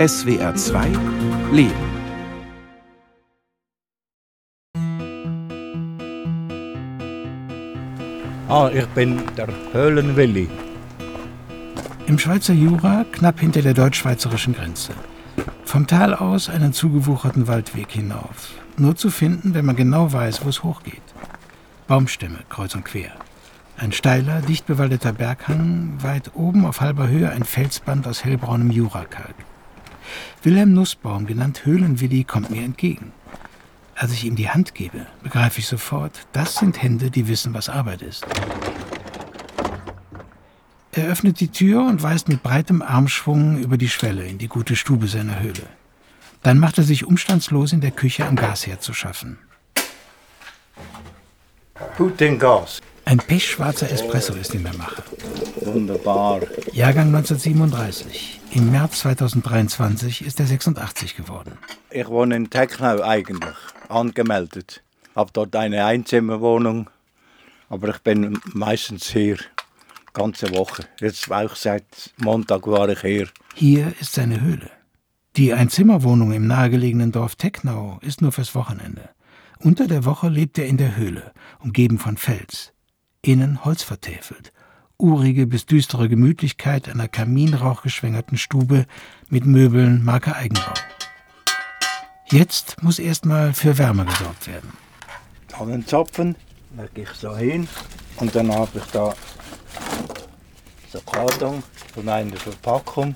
SWR 2 Leben. Ah, ich bin der Höhlenwilli. Im Schweizer Jura, knapp hinter der deutsch-schweizerischen Grenze. Vom Tal aus einen zugewucherten Waldweg hinauf. Nur zu finden, wenn man genau weiß, wo es hochgeht. Baumstämme kreuz und quer. Ein steiler, dicht bewaldeter Berghang, weit oben auf halber Höhe ein Felsband aus hellbraunem Jurakalk. Wilhelm Nussbaum, genannt Höhlenwilli, kommt mir entgegen. Als ich ihm die Hand gebe, begreife ich sofort, das sind Hände, die wissen, was Arbeit ist. Er öffnet die Tür und weist mit breitem Armschwung über die Schwelle in die gute Stube seiner Höhle. Dann macht er sich umstandslos in der Küche am Gasherd zu schaffen. Gut den Gas. Ein pechschwarzer Espresso ist in der Mache. Wunderbar. Jahrgang 1937. Im März 2023 ist er 86 geworden. Ich wohne in Technau eigentlich, angemeldet. Habe dort eine Einzimmerwohnung, aber ich bin meistens hier, ganze Woche. Jetzt auch seit Montag war ich hier. Hier ist seine Höhle. Die Einzimmerwohnung im nahegelegenen Dorf Technau ist nur fürs Wochenende. Unter der Woche lebt er in der Höhle, umgeben von Fels. Innen Holz vertäfelt. Urige bis düstere Gemütlichkeit einer kaminrauchgeschwängerten Stube mit Möbeln Marke Eigenbau. Jetzt muss erstmal für Wärme gesorgt werden. An den Zapfen lege ich so hin und dann habe ich da so Karton von einer Verpackung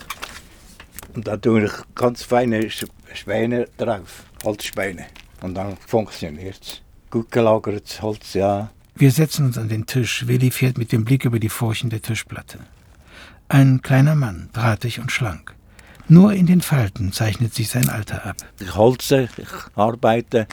und da tue ich ganz feine Späne drauf, Holzspäne. Und dann funktioniert es. Gut gelagertes Holz, ja. Wir setzen uns an den Tisch. Willi fährt mit dem Blick über die Furchen der Tischplatte. Ein kleiner Mann, drahtig und schlank. Nur in den Falten zeichnet sich sein Alter ab. Ich holze, ich arbeite,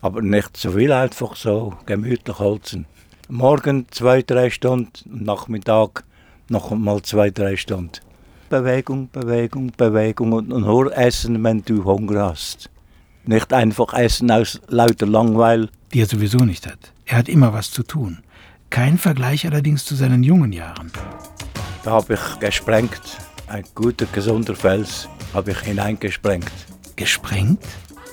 aber nicht so viel, einfach so gemütlich holzen. Morgen zwei, drei Stunden, Nachmittag noch mal zwei, drei Stunden. Bewegung, Bewegung, Bewegung und nur essen, wenn du Hunger hast. Nicht einfach essen aus lauter Langweil. Die er sowieso nicht hat. Er hat immer was zu tun. Kein Vergleich allerdings zu seinen jungen Jahren. Da habe ich gesprengt. Ein guter, gesunder Fels habe ich hineingesprengt. Gesprengt?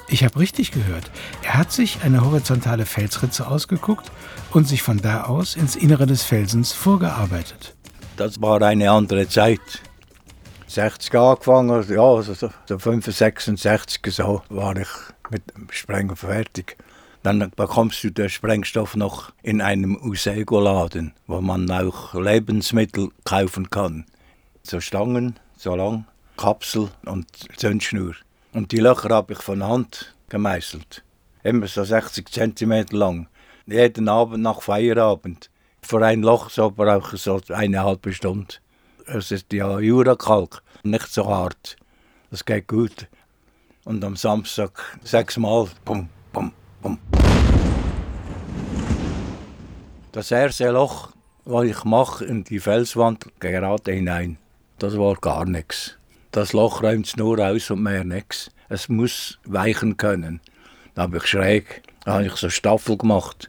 Ich habe richtig gehört. Er hat sich eine horizontale Felsritze ausgeguckt und sich von da aus ins Innere des Felsens vorgearbeitet. Das war eine andere Zeit. 60 angefangen, ja, so, so 65, 66 so war ich mit dem Sprengen fertig. Dann bekommst du den Sprengstoff noch in einem Usego-Laden, wo man auch Lebensmittel kaufen kann. So Stangen, so lang, Kapsel und Zündschnur. Und die Löcher habe ich von Hand gemeißelt. Immer so 60 cm lang. Jeden Abend nach Feierabend. Für ein Loch so brauche ich so eine halbe Stunde. Es ist ja Jurakalk, nicht so hart. Das geht gut. Und am Samstag sechsmal, bum, Das erste Loch, was ich mache in die Felswand, gerade hinein. Das war gar nichts. Das Loch räumt es nur aus und mehr nichts. Es muss weichen können. Da habe ich schräg, da habe ich so Staffel gemacht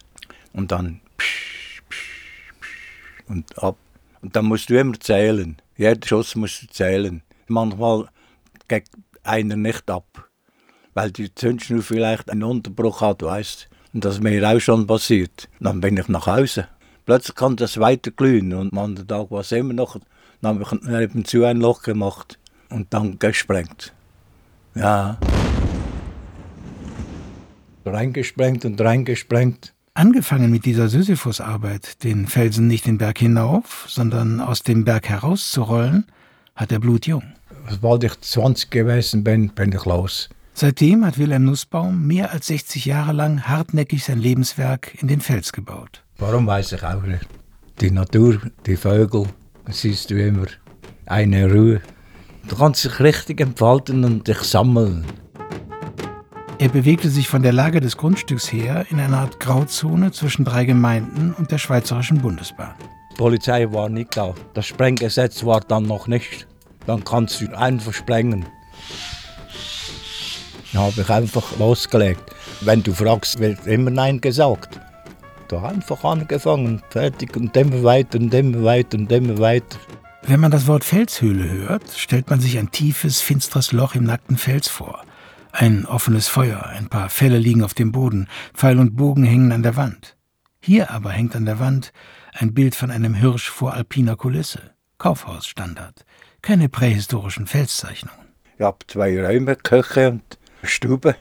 und dann psch, psch, psch, und ab. Und dann musst du immer zählen. Jeden Schuss musst du zählen. Manchmal geht einer nicht ab, weil die Zündschnur vielleicht einen Unterbruch hat, weißt Und das ist mir auch schon passiert. Dann bin ich nach Hause. Plötzlich kann das weiter glühen und am anderen Tag war es immer noch. Dann habe ich nebenzu ein Loch gemacht und dann gesprengt. Ja. Reingesprengt und reingesprengt. Angefangen mit dieser Sisyphusarbeit, den Felsen nicht den Berg hinauf, sondern aus dem Berg herauszurollen, hat er blutjung. Sobald ich 20 gewesen bin, bin ich los. Seitdem hat Wilhelm Nussbaum mehr als 60 Jahre lang hartnäckig sein Lebenswerk in den Fels gebaut. Warum weiß ich auch nicht. Die Natur, die Vögel, siehst du immer eine Ruhe. Du kannst dich richtig entfalten und dich sammeln. Er bewegte sich von der Lage des Grundstücks her in einer Art Grauzone zwischen drei Gemeinden und der Schweizerischen Bundesbahn. Die Polizei war nicht da. Das Sprenggesetz war dann noch nicht. Dann kannst du einfach sprengen. Dann habe ich einfach losgelegt. Wenn du fragst, wird immer Nein gesagt. Da einfach angefangen, fertig und immer weiter und immer weiter und immer weiter. Wenn man das Wort Felshöhle hört, stellt man sich ein tiefes, finstres Loch im nackten Fels vor. Ein offenes Feuer, ein paar Felle liegen auf dem Boden, Pfeil und Bogen hängen an der Wand. Hier aber hängt an der Wand ein Bild von einem Hirsch vor alpiner Kulisse. Kaufhausstandard. Keine prähistorischen Felszeichnungen. Ich habe zwei Räume, Küche und Stube.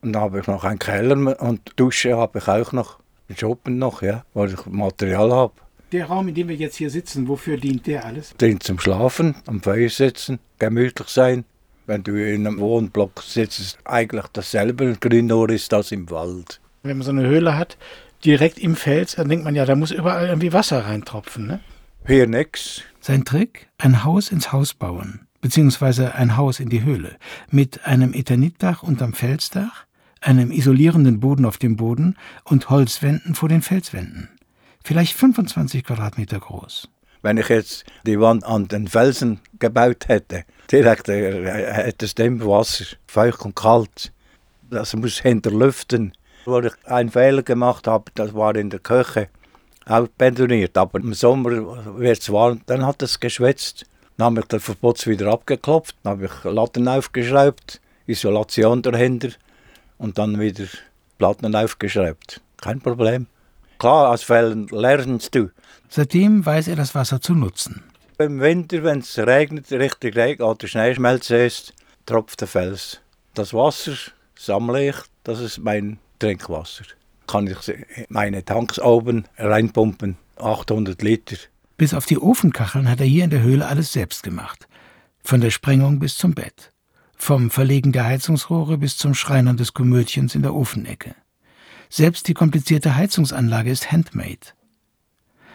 Und dann habe ich noch einen Keller und Dusche habe ich auch noch. Shoppen noch, ja, wo ich Material habe. Der Raum, in dem wir jetzt hier sitzen, wofür dient der alles? Dient zum Schlafen, am Feuer sitzen, gemütlich sein. Wenn du in einem Wohnblock sitzt, ist eigentlich dasselbe. Grünor ist das im Wald. Wenn man so eine Höhle hat, direkt im Fels, dann denkt man ja, da muss überall irgendwie Wasser reintropfen, ne? Hier nix. Sein Trick? Ein Haus ins Haus bauen, beziehungsweise ein Haus in die Höhle, mit einem Eternitdach unterm Felsdach, einem isolierenden Boden auf dem Boden und Holzwänden vor den Felswänden. Vielleicht 25 Quadratmeter groß. Wenn ich jetzt die Wand an den Felsen gebaut hätte, direkt äh, hätte es dem Wasser, feucht und kalt. Das muss hinterlüften. Wo ich einen Fehler gemacht habe, das war in der Küche, auch betoniert. Aber im Sommer wird es warm, dann hat es geschwitzt. Dann habe ich den Verputz wieder abgeklopft, dann habe ich Latten aufgeschraubt, Isolation dahinter und dann wieder Platten aufgeschraubt. Kein Problem. Klar, als Fällen lernst du. Seitdem weiß er das Wasser zu nutzen. Im Winter, wenn es regnet, richtig regnet oder Schneeschmelze ist, tropft der Fels. Das Wasser sammle ich, das ist mein Trinkwasser. Kann ich meine Tanks oben reinpumpen, 800 Liter. Bis auf die Ofenkacheln hat er hier in der Höhle alles selbst gemacht. Von der Sprengung bis zum Bett. Vom Verlegen der Heizungsrohre bis zum Schreinern des Komödchens in der Ofenecke. Selbst die komplizierte Heizungsanlage ist handmade.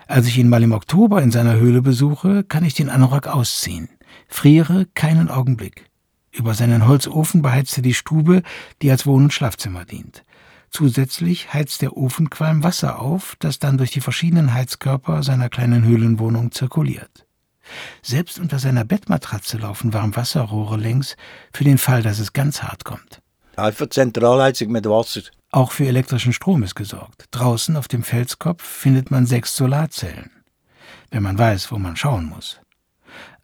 Als ich ihn mal im Oktober in seiner Höhle besuche, kann ich den Anorak ausziehen. Friere keinen Augenblick. Über seinen Holzofen beheizt er die Stube, die als Wohn- und Schlafzimmer dient. Zusätzlich heizt der Ofenqualm Wasser auf, das dann durch die verschiedenen Heizkörper seiner kleinen Höhlenwohnung zirkuliert. Selbst unter seiner Bettmatratze laufen Warmwasserrohre längs, für den Fall, dass es ganz hart kommt. Einfach Zentralheizung mit Wasser. Auch für elektrischen Strom ist gesorgt. Draußen auf dem Felskopf findet man sechs Solarzellen. Wenn man weiß, wo man schauen muss.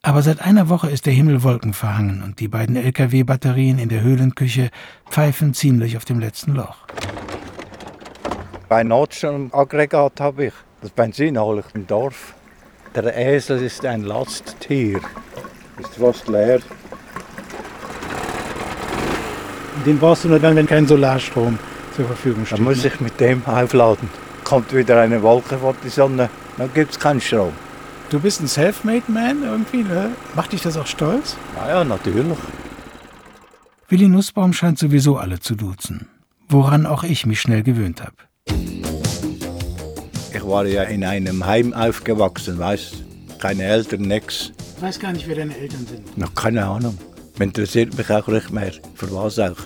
Aber seit einer Woche ist der Himmel wolkenverhangen und die beiden LKW-Batterien in der Höhlenküche pfeifen ziemlich auf dem letzten Loch. Ein Notstromaggregat habe ich. Das Benzin hole ich im Dorf. Der Esel ist ein Lasttier. Ist fast leer. Den brauchst du nur dann, wenn kein Solarstrom zur Verfügung steht. Dann muss ich mit dem aufladen. Kommt wieder eine Wolke vor die Sonne, dann gibt es keinen Strom. Du bist ein Selfmade Man irgendwie, ne? Macht dich das auch stolz? Naja, natürlich. Willi Nussbaum scheint sowieso alle zu duzen. Woran auch ich mich schnell gewöhnt habe. Ich war ja in einem Heim aufgewachsen, weißt Keine Eltern, nix. Ich weiß gar nicht, wer deine Eltern sind. Noch keine Ahnung. Interessiert mich auch nicht mehr. Für was auch.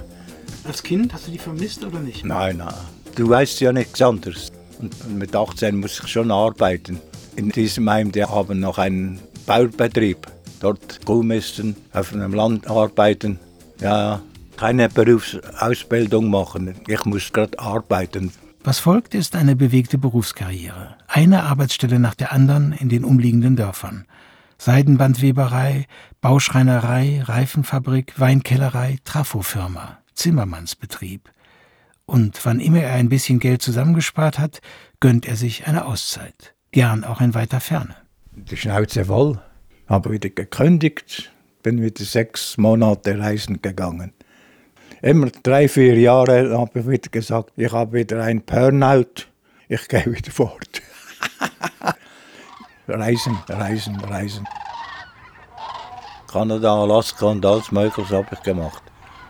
Als Kind hast du die vermisst oder nicht? Nein, nein. Du weißt ja nichts anderes. Und mit 18 muss ich schon arbeiten. In diesem Heim, die haben noch einen Baubetrieb. Dort Kuhmisten, auf einem Land arbeiten. Ja, keine Berufsausbildung machen. Ich muss gerade arbeiten. Was folgt, ist eine bewegte Berufskarriere. Eine Arbeitsstelle nach der anderen in den umliegenden Dörfern. Seidenbandweberei, Bauschreinerei, Reifenfabrik, Weinkellerei, Trafofirma, Zimmermannsbetrieb. Und wann immer er ein bisschen Geld zusammengespart hat, gönnt er sich eine Auszeit. Gern auch in weiter Ferne. Die Schnauze voll. Habe wieder gekündigt, bin wieder sechs Monate reisen gegangen. Immer drei, vier Jahre habe ich wieder gesagt, ich habe wieder ein Burnout, ich gehe wieder fort. reisen, reisen, reisen. Kanada, Alaska und alles Mögliche habe ich gemacht.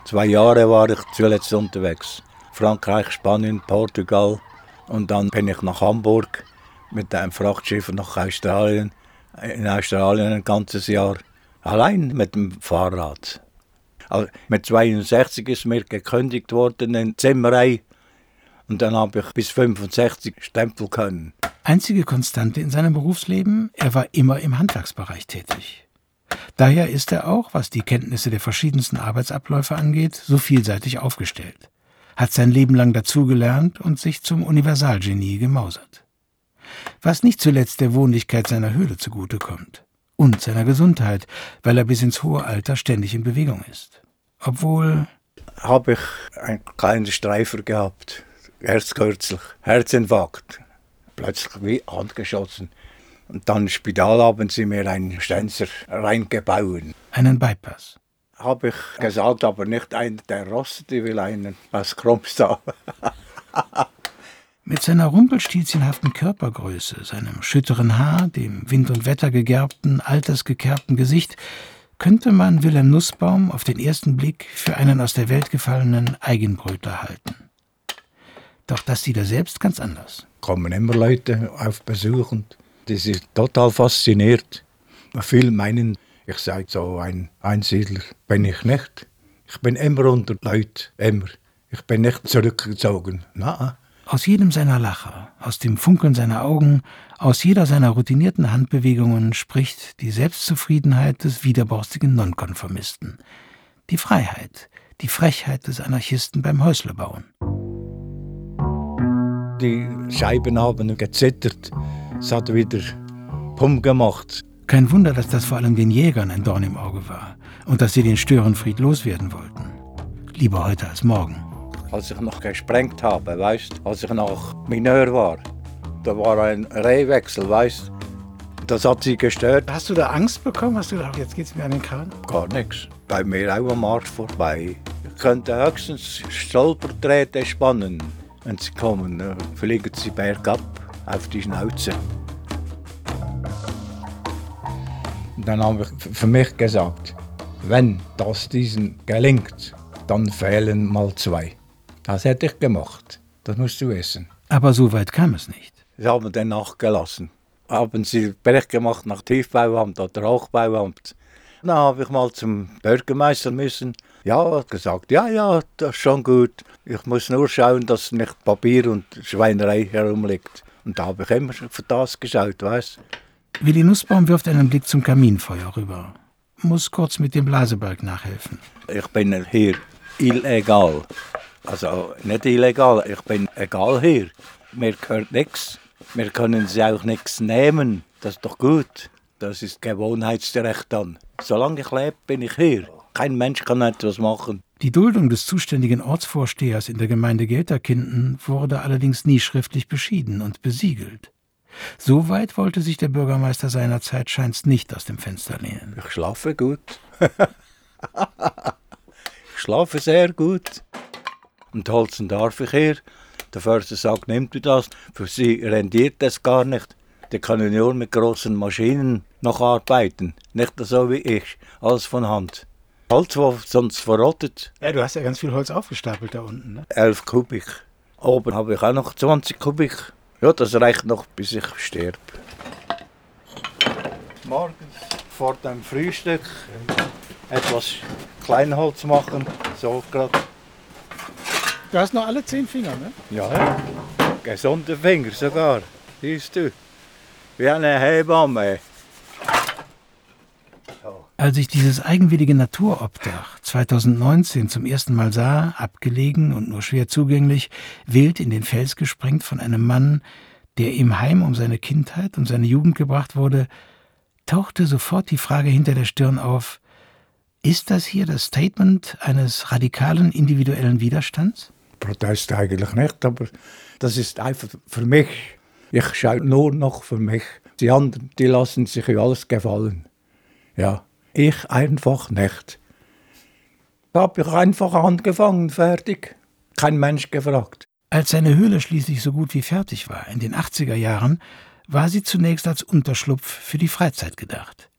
Zwei Jahre war ich zuletzt unterwegs. Frankreich, Spanien, Portugal. Und dann bin ich nach Hamburg mit einem Frachtschiff nach Australien. In Australien ein ganzes Jahr. Allein mit dem Fahrrad. Also mit 62 ist mir gekündigt worden in Zimmerei. Und dann habe ich bis 65 Stempel können. Einzige Konstante in seinem Berufsleben, er war immer im Handwerksbereich tätig. Daher ist er auch, was die Kenntnisse der verschiedensten Arbeitsabläufe angeht, so vielseitig aufgestellt, hat sein Leben lang dazugelernt und sich zum Universalgenie gemausert. Was nicht zuletzt der Wohnlichkeit seiner Höhle zugutekommt. und seiner Gesundheit, weil er bis ins hohe Alter ständig in Bewegung ist. Obwohl. Habe ich einen kleinen Streifer gehabt. Erst kürzlich. Herzinfarkt. Plötzlich wie angeschossen. Und dann im Spital haben sie mir einen Stenzer reingebaut. Einen Bypass. Habe ich gesagt, aber nicht einen der rostet, ich will einen aus Krumpstal. Mit seiner rumpelstilzchenhaften Körpergröße, seinem schütteren Haar, dem Wind und Wetter gegerbten, altersgekerbten Gesicht könnte man Wilhelm Nussbaum auf den ersten Blick für einen aus der Welt gefallenen Eigenbrötler halten. Doch das sieht er selbst ganz anders. Kommen immer Leute auf Besuch und die sind total fasziniert. Viele meinen, ich sei so ein Einsiedler. Bin ich nicht. Ich bin immer unter Leuten, immer. Ich bin nicht zurückgezogen. Nein. Aus jedem seiner Lacher, aus dem Funkeln seiner Augen, aus jeder seiner routinierten Handbewegungen spricht die Selbstzufriedenheit des widerborstigen Nonkonformisten. Die Freiheit, die Frechheit des Anarchisten beim Häuslebauen. Die Scheiben haben gezittert. Es hat wieder Pum gemacht. Kein Wunder, dass das vor allem den Jägern ein Dorn im Auge war und dass sie den Störenfried loswerden wollten. Lieber heute als morgen als ich noch gesprengt habe, weißt, als ich noch Mineur war. Da war ein Rehwechsel, weißt. Das hat sie gestört. Hast du da Angst bekommen? Hast du gedacht, jetzt geht's mir an den Kragen? Gar nichts. Bei mir auch am Marsch vorbei. Ich könnte höchstens Stolperdrähte spannen. Wenn sie kommen, dann fliegen sie bergab auf die Schnauze. Dann habe ich für mich gesagt, wenn das diesen gelingt, dann fehlen mal zwei. Das hätte ich gemacht. Das musst du wissen. Aber so weit kam es nicht. Sie haben dann nachgelassen. Haben sie Bericht gemacht nach Tiefbauamt oder Hochbauamt. Dann habe ich mal zum Bürgermeister müssen. Ja, hat gesagt, ja, ja, das ist schon gut. Ich muss nur schauen, dass nicht Papier und Schweinerei herumliegt. Und da habe ich immer für das geschaut, weißt Willi Nussbaum wirft einen Blick zum Kaminfeuer rüber. Muss kurz mit dem Blasebalg nachhelfen. Ich bin hier illegal. Also nicht illegal, ich bin egal hier. Mir gehört nichts. Wir können sie auch nichts nehmen. Das ist doch gut. Das ist Gewohnheitsrecht dann. Solange ich lebe, bin ich hier. Kein Mensch kann etwas machen. Die Duldung des zuständigen Ortsvorstehers in der Gemeinde Gelterkinden wurde allerdings nie schriftlich beschieden und besiegelt. So weit wollte sich der Bürgermeister seinerzeit scheint's nicht aus dem Fenster lehnen. Ich schlafe gut. ich schlafe sehr gut und holzen darf ich hier. Der Förster sagt, nimmt du das, für sie rendiert das gar nicht. Die können nur mit großen Maschinen noch arbeiten, nicht so wie ich, alles von Hand. Holz, das sonst verrottet. Ja, du hast ja ganz viel Holz aufgestapelt da unten, ne? 11 Kubik. Oben habe ich auch noch 20 Kubik. Ja, das reicht noch, bis ich sterbe. Morgens vor dem Frühstück etwas Kleinholz machen, so gerade Du hast noch alle zehn Finger, ne? Ja, gesunde Finger sogar. Siehst du? Wie eine Hebamme. Als ich dieses eigenwillige Naturobdach 2019 zum ersten Mal sah, abgelegen und nur schwer zugänglich, wild in den Fels gesprengt von einem Mann, der im Heim um seine Kindheit und seine Jugend gebracht wurde, tauchte sofort die Frage hinter der Stirn auf, ist das hier das Statement eines radikalen individuellen Widerstands? Protest eigentlich nicht, aber das ist einfach für mich. Ich schaue nur noch für mich. Die anderen, die lassen sich ja alles gefallen. Ja, ich einfach nicht. Da habe ich einfach angefangen, fertig. Kein Mensch gefragt. Als seine Höhle schließlich so gut wie fertig war, in den 80er Jahren, war sie zunächst als Unterschlupf für die Freizeit gedacht.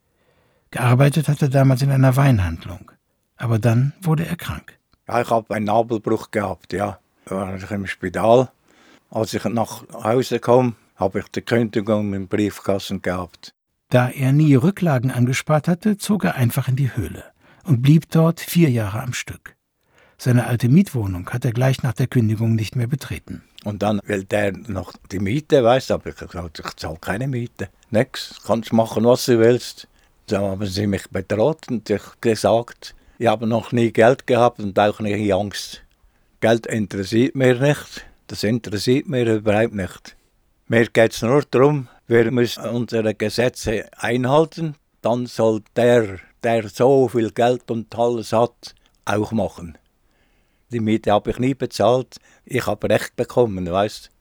Gearbeitet hatte er damals in einer Weinhandlung. Aber dann wurde er krank. Ja, ich habe einen Nabelbruch gehabt, ja. Da war ich im Spital. Als ich nach Hause kam, habe ich die Kündigung im Briefkasten gehabt. Da er nie Rücklagen angespart hatte, zog er einfach in die Höhle und blieb dort vier Jahre am Stück. Seine alte Mietwohnung hat er gleich nach der Kündigung nicht mehr betreten. Und dann will der noch die Miete, weißt du, aber ich gesagt, ich zahle keine Miete. Nix, kannst machen, was du willst. Dann haben sie mich bedroht und ich gesagt, ich habe noch nie Geld gehabt und auch nie Angst. Geld interessiert mir nicht. Das interessiert mir überhaupt nicht. Mir geht es nur darum, wir müssen unsere Gesetze einhalten. dann soll der, der so viel Geld und alles hat, auch machen. Die Miete habe ich nie bezahlt, ich habe Recht bekommen, weißt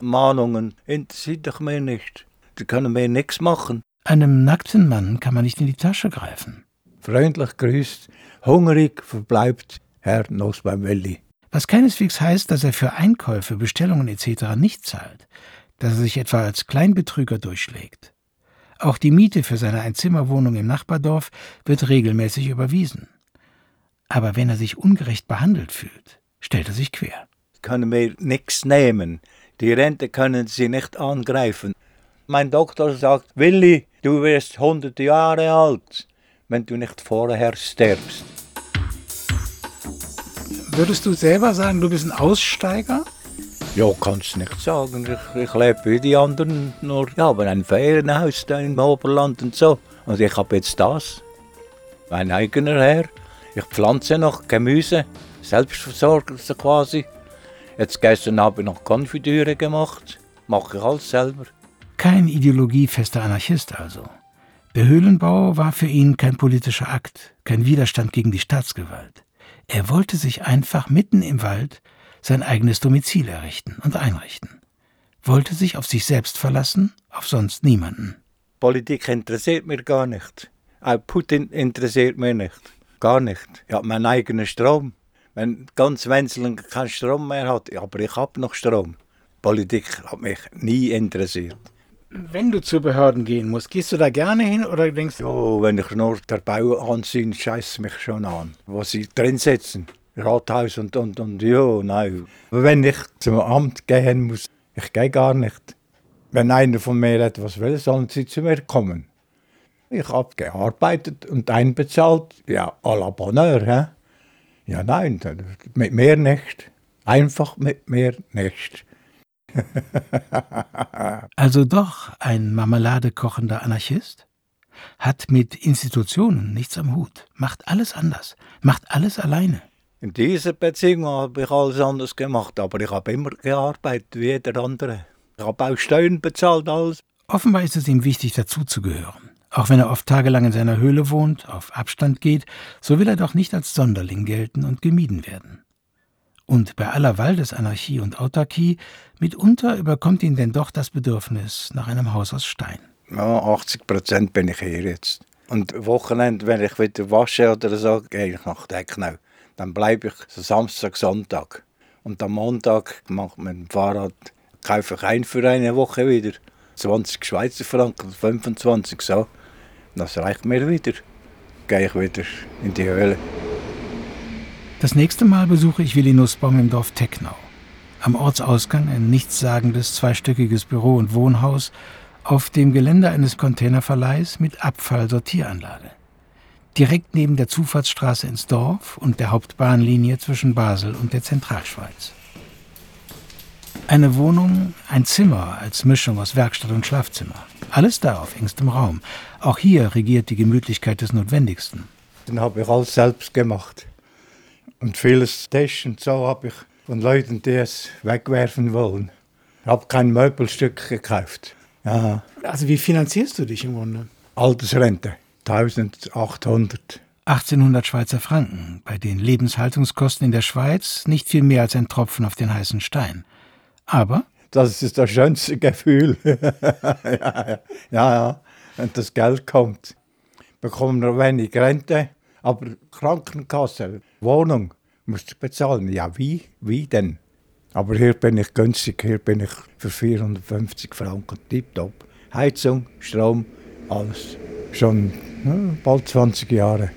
Mahnungen interessiert doch mir nicht. Die können mir nichts machen. Einem nackten Mann kann man nicht in die Tasche greifen. Freundlich grüßt, hungrig verbleibt Herr Nosbaum-Welli. Was keineswegs heißt, dass er für Einkäufe, Bestellungen etc. nicht zahlt, dass er sich etwa als Kleinbetrüger durchschlägt. Auch die Miete für seine Einzimmerwohnung im Nachbardorf wird regelmäßig überwiesen. Aber wenn er sich ungerecht behandelt fühlt, stellt er sich quer. Können mir nichts nehmen. Die Rente können sie nicht angreifen. Mein Doktor sagt, Willi, du wirst 100 Jahre alt, wenn du nicht vorher stirbst. Würdest du selber sagen, du bist ein Aussteiger? Ja, kannst du nicht sagen. Ich, ich lebe wie die anderen, nur ich habe ein Ferienhaus da im Oberland und so. Und ich habe jetzt das, mein eigener Herr. Ich pflanze noch Gemüse, Selbstversorger so quasi. Jetzt gestern habe ich noch Konfitüre gemacht, mache ich alles selber. Kein ideologiefester Anarchist also. Der Höhlenbau war für ihn kein politischer Akt, kein Widerstand gegen die Staatsgewalt. Er wollte sich einfach mitten im Wald sein eigenes Domizil errichten und einrichten. Wollte sich auf sich selbst verlassen, auf sonst niemanden. Politik interessiert mich gar nicht. Auch Putin interessiert mich nicht. Gar nicht. Ich habe meinen eigenen Strom. Wenn ganz Wenzelen keinen Strom mehr hat, aber ich habe noch Strom. Politik hat mich nie interessiert. Wenn du zu Behörden gehen musst, gehst du da gerne hin oder denkst du? Ja, wenn ich nur der Bau ansehe, scheißt mich schon an. Was sie drin setzen. Rathaus und, und, und ja, nein. Wenn ich zum Amt gehen muss, ich gehe gar nicht. Wenn einer von mir etwas will, sollen sie zu mir kommen. Ich habe gearbeitet und einbezahlt. Ja, à la Bonheur. He? Ja, nein, mit mir nicht. Einfach mit mir nicht. also doch ein marmeladekochender Anarchist? Hat mit Institutionen nichts am Hut, macht alles anders, macht alles alleine. In dieser Beziehung habe ich alles anders gemacht, aber ich habe immer gearbeitet wie jeder andere. Ich habe auch Steuern bezahlt, alles. Offenbar ist es ihm wichtig, dazuzugehören. Auch wenn er oft tagelang in seiner Höhle wohnt, auf Abstand geht, so will er doch nicht als Sonderling gelten und gemieden werden. Und bei aller Waldesanarchie und Autarkie, mitunter überkommt ihn denn doch das Bedürfnis nach einem Haus aus Stein. Ja, 80 Prozent bin ich hier jetzt. Und Wochenende, wenn ich wieder wasche oder so, gehe ich nach Decknau. Dann bleibe ich Samstag, Sonntag. Und am Montag mache ich mit dem Fahrrad, kaufe ich ein für eine Woche wieder. 20 Schweizer Franken, 25 so. Das reicht mir wieder. Gehe ich wieder in die Höhle. Das nächste Mal besuche ich Willi Nussbaum im Dorf Tecknau. Am Ortsausgang ein nichtssagendes zweistöckiges Büro- und Wohnhaus auf dem Gelände eines Containerverleihs mit Abfallsortieranlage. Direkt neben der Zufahrtsstraße ins Dorf und der Hauptbahnlinie zwischen Basel und der Zentralschweiz. Eine Wohnung, ein Zimmer als Mischung aus Werkstatt und Schlafzimmer. Alles da auf engstem Raum. Auch hier regiert die Gemütlichkeit des Notwendigsten. Dann habe ich alles selbst gemacht. Und vieles Tisch und so habe ich von Leuten, die es wegwerfen wollen. Ich habe kein Möbelstück gekauft. Ja. Also wie finanzierst du dich im Grunde? Altersrente, 1800. 1800 Schweizer Franken, bei den Lebenshaltungskosten in der Schweiz nicht viel mehr als ein Tropfen auf den heißen Stein. Aber? Das ist das schönste Gefühl. ja, ja, ja, wenn das Geld kommt. Bekommen wir wenig Rente, aber Krankenkasse, Wohnung musst du bezahlen. Ja, wie? Wie denn? Aber hier bin ich günstig, hier bin ich für 450 Franken tiptop. Heizung, Strom, alles. Schon ja, bald 20 Jahre.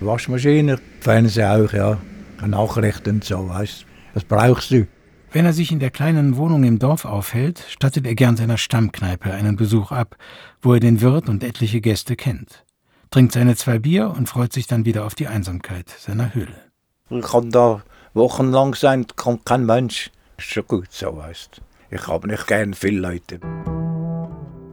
Waschmaschine, Fernseher auch, ja. Nachrichten und so, weißt Das brauchst du. Wenn er sich in der kleinen Wohnung im Dorf aufhält, stattet er gern seiner Stammkneipe einen Besuch ab, wo er den Wirt und etliche Gäste kennt, trinkt seine zwei Bier und freut sich dann wieder auf die Einsamkeit seiner Höhle. Ich kann da wochenlang sein, kommt kein Mensch. Ist schon gut so, weißt Ich habe nicht gern viele Leute.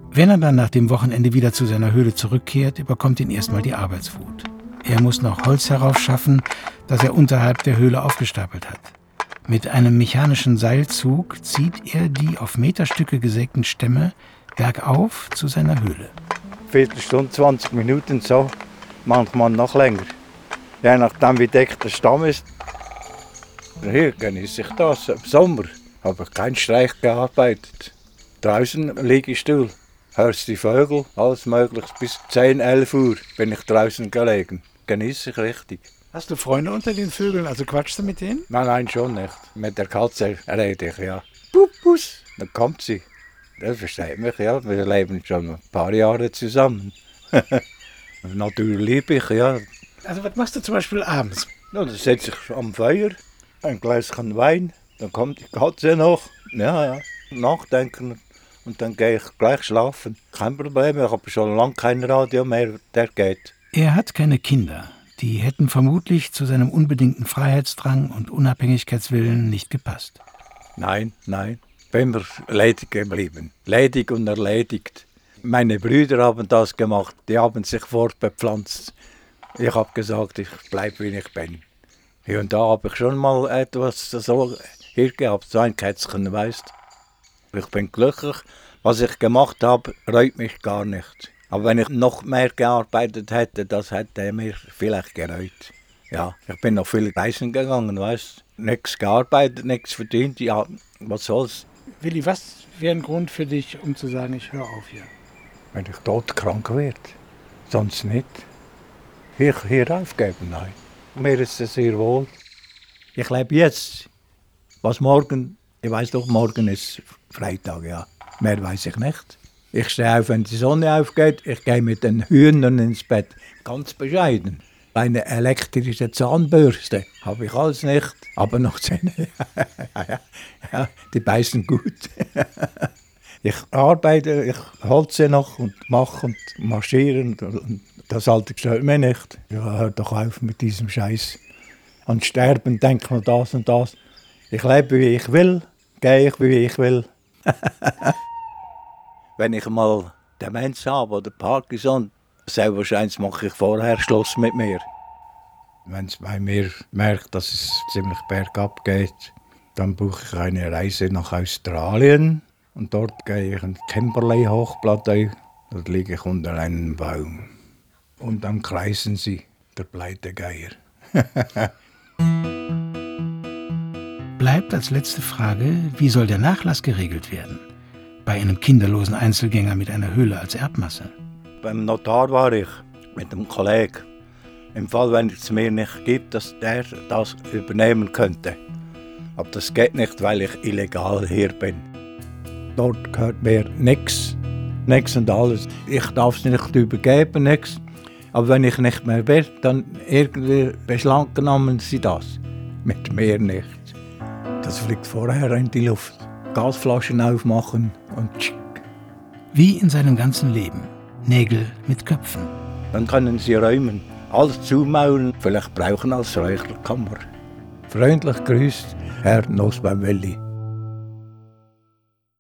Wenn er dann nach dem Wochenende wieder zu seiner Höhle zurückkehrt, überkommt ihn erstmal die Arbeitswut. Er muss noch Holz heraufschaffen, das er unterhalb der Höhle aufgestapelt hat. Mit einem mechanischen Seilzug zieht er die auf Meterstücke gesägten Stämme bergauf zu seiner Höhle. Viertelstunde, 20 Minuten so, manchmal noch länger. Je nachdem, wie dick der Stamm ist. Hier genieße ich das. Im Sommer habe ich keinen Streich gearbeitet. Draußen liege ich still, hörst die Vögel, alles mögliche. Bis 10, 11 Uhr bin ich draußen gelegen. Genieße ich richtig. Hast du Freunde unter den Vögeln? Also quatschst du mit denen? Nein, nein, schon nicht. Mit der Katze rede ich, ja. Pupus, dann kommt sie. Das versteht mich, ja. Wir leben schon ein paar Jahre zusammen. Natürlich liebe ich, ja. Also was machst du zum Beispiel abends? ja dann setze ich am Feuer, ein Gläschen Wein, dann kommt die Katze noch. Ja, ja. Nachdenken und dann gehe ich gleich schlafen. Kein Problem, ich habe schon lange kein Radio mehr, der geht. Er hat keine Kinder. Die hätten vermutlich zu seinem unbedingten Freiheitsdrang und Unabhängigkeitswillen nicht gepasst. Nein, nein. Bin mir ledig geblieben. Ledig und erledigt. Meine Brüder haben das gemacht. Die haben sich fortbepflanzt. Ich habe gesagt, ich bleibe wie ich bin. Hier und da habe ich schon mal etwas so hier gehabt, so ein Kätzchen, weißt Ich bin glücklich. Was ich gemacht habe, reut mich gar nicht. Aber wenn ich noch mehr gearbeitet hätte, das hätte mir vielleicht gereut. Ja, ich bin noch viel reisen gegangen, weißt Nichts gearbeitet, nichts verdient. Ja, was soll's? Willi, was wäre ein Grund für dich, um zu sagen, ich höre auf hier? Wenn ich todkrank werde. Sonst nicht. Hier, hier aufgeben, nein. Mir ist es sehr wohl. Ich lebe jetzt. Was morgen, ich weiß doch, morgen ist Freitag, ja. Mehr weiß ich nicht. Ich stehe auf, wenn die Sonne aufgeht. Ich gehe mit den Hühnern ins Bett. Ganz bescheiden. Eine elektrische Zahnbürste habe ich alles nicht, aber noch Zähne. ja, die beißen gut. ich arbeite, ich holze noch und mache und marschiere. Und, und das Alte stört mir nicht. Ja, hör doch auf mit diesem Scheiß. An Sterben denkt man das und das. Ich lebe, wie ich will, gehe ich, wie ich will. Wenn ich mal Demenz habe oder Parkinson, wahrscheinlich mache ich vorher Schluss mit mir. Wenn es bei mir merkt, dass es ziemlich bergab geht, dann buche ich eine Reise nach Australien und dort gehe ich in Kimberley Hochplateau. Dort liege ich unter einem Baum. Und dann kreisen sie, der Pleitegeier. Bleibt als letzte Frage, wie soll der Nachlass geregelt werden? Bei einem kinderlosen Einzelgänger mit einer Höhle als Erbmasse. Beim Notar war ich mit einem Kollegen. Im Fall, wenn es mir nicht gibt, dass der das übernehmen könnte. Aber das geht nicht, weil ich illegal hier bin. Dort gehört mir nichts. Nichts und alles. Ich darf es nicht übergeben, nichts. Aber wenn ich nicht mehr bin, dann irgendwie beschlagen sie das. Mit mir nicht. Das fliegt vorher in die Luft. Gasflaschen aufmachen und tschick. Wie in seinem ganzen Leben. Nägel mit Köpfen. Dann können sie räumen, alles zumauern, vielleicht brauchen als Räucherkammer. Freundlich grüßt Herr Nosbaum-Welli.